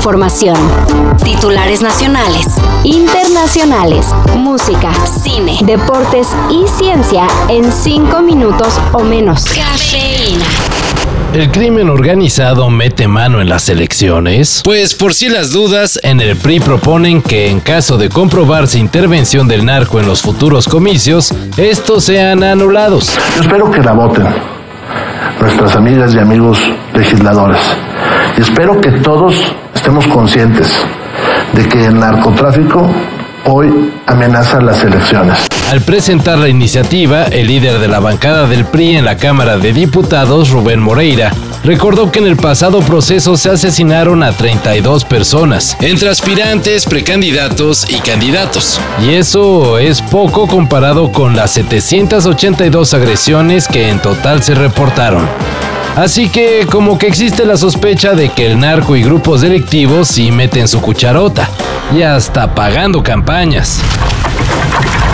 información. Titulares nacionales, internacionales, música, cine, deportes y ciencia en cinco minutos o menos. Cafeína. ¿El crimen organizado mete mano en las elecciones? Pues por si las dudas, en el PRI proponen que en caso de comprobarse intervención del narco en los futuros comicios, estos sean anulados. Yo espero que la voten nuestras amigas y amigos legisladores. Y espero que todos estemos conscientes de que el narcotráfico hoy amenaza las elecciones. Al presentar la iniciativa, el líder de la bancada del PRI en la Cámara de Diputados, Rubén Moreira, recordó que en el pasado proceso se asesinaron a 32 personas, entre aspirantes, precandidatos y candidatos. Y eso es poco comparado con las 782 agresiones que en total se reportaron. Así que como que existe la sospecha de que el narco y grupos delictivos sí meten su cucharota, y hasta pagando campañas.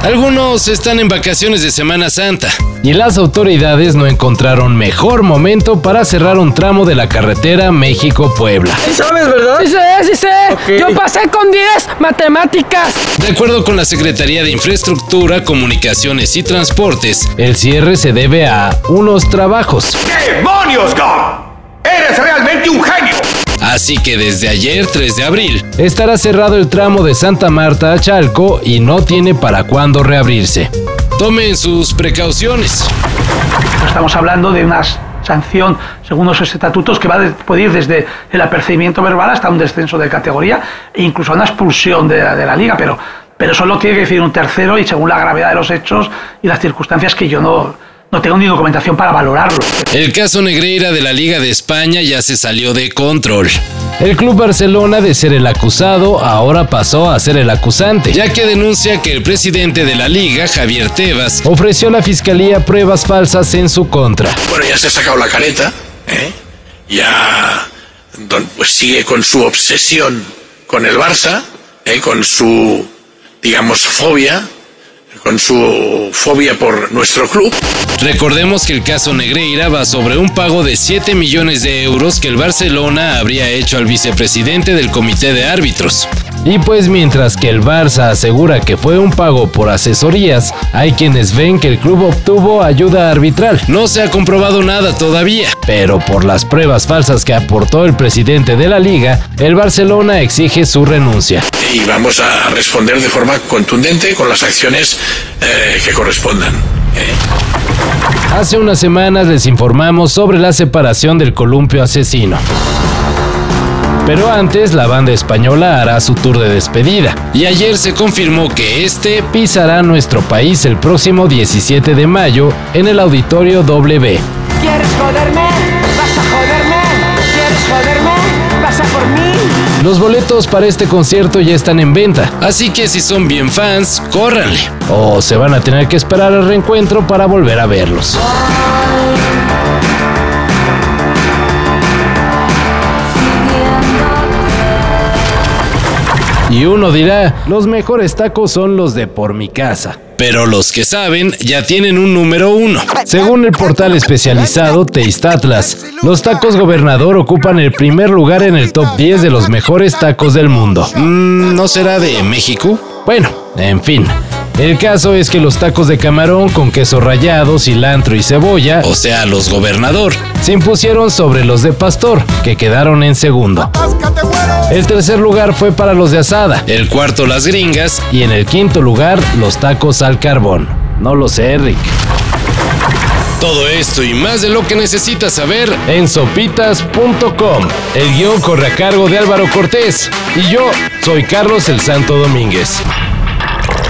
Algunos están en vacaciones de Semana Santa y las autoridades no encontraron mejor momento para cerrar un tramo de la carretera México-Puebla. Sí sabes, ¿verdad? Sí sé, sí sé. Yo pasé con 10 matemáticas. De acuerdo con la Secretaría de Infraestructura, Comunicaciones y Transportes, el cierre se debe a unos trabajos. ¿Qué demonios, Gom? ¡Eres realmente un genio! Así que desde ayer 3 de abril estará cerrado el tramo de Santa Marta a Chalco y no tiene para cuándo reabrirse. Tomen sus precauciones. Estamos hablando de una sanción según los estatutos que va a puede ir desde el apercibimiento verbal hasta un descenso de categoría e incluso una expulsión de, de la liga, pero, pero solo tiene que decir un tercero y según la gravedad de los hechos y las circunstancias que yo no, no tengo ni documentación para valorarlo. El caso Negreira de la Liga de España ya se salió de control. El Club Barcelona, de ser el acusado, ahora pasó a ser el acusante, ya que denuncia que el presidente de la liga, Javier Tebas, ofreció a la fiscalía pruebas falsas en su contra. Bueno, ya se ha sacado la careta, ¿eh? ya pues sigue con su obsesión con el Barça, ¿eh? con su, digamos, fobia con su fobia por nuestro club. Recordemos que el caso Negreira va sobre un pago de 7 millones de euros que el Barcelona habría hecho al vicepresidente del comité de árbitros. Y pues mientras que el Barça asegura que fue un pago por asesorías, hay quienes ven que el club obtuvo ayuda arbitral. No se ha comprobado nada todavía, pero por las pruebas falsas que aportó el presidente de la liga, el Barcelona exige su renuncia. Y vamos a responder de forma contundente con las acciones eh, que correspondan. Eh. Hace unas semanas les informamos sobre la separación del columpio asesino. Pero antes, la banda española hará su tour de despedida. Y ayer se confirmó que este pisará nuestro país el próximo 17 de mayo en el Auditorio W. ¿Quieres joderme? Boletos para este concierto ya están en venta, así que si son bien fans, córranle. O se van a tener que esperar al reencuentro para volver a verlos. Y uno dirá, los mejores tacos son los de por mi casa. Pero los que saben ya tienen un número uno. Según el portal especializado Taste Atlas, los tacos gobernador ocupan el primer lugar en el top 10 de los mejores tacos del mundo. Mm, ¿No será de México? Bueno, en fin. El caso es que los tacos de camarón con queso rallado, cilantro y cebolla, o sea, los gobernador, se impusieron sobre los de pastor, que quedaron en segundo. El tercer lugar fue para los de asada, el cuarto las gringas y en el quinto lugar los tacos al carbón. No lo sé, Rick. Todo esto y más de lo que necesitas saber en sopitas.com. El guion corre a cargo de Álvaro Cortés y yo soy Carlos el Santo Domínguez.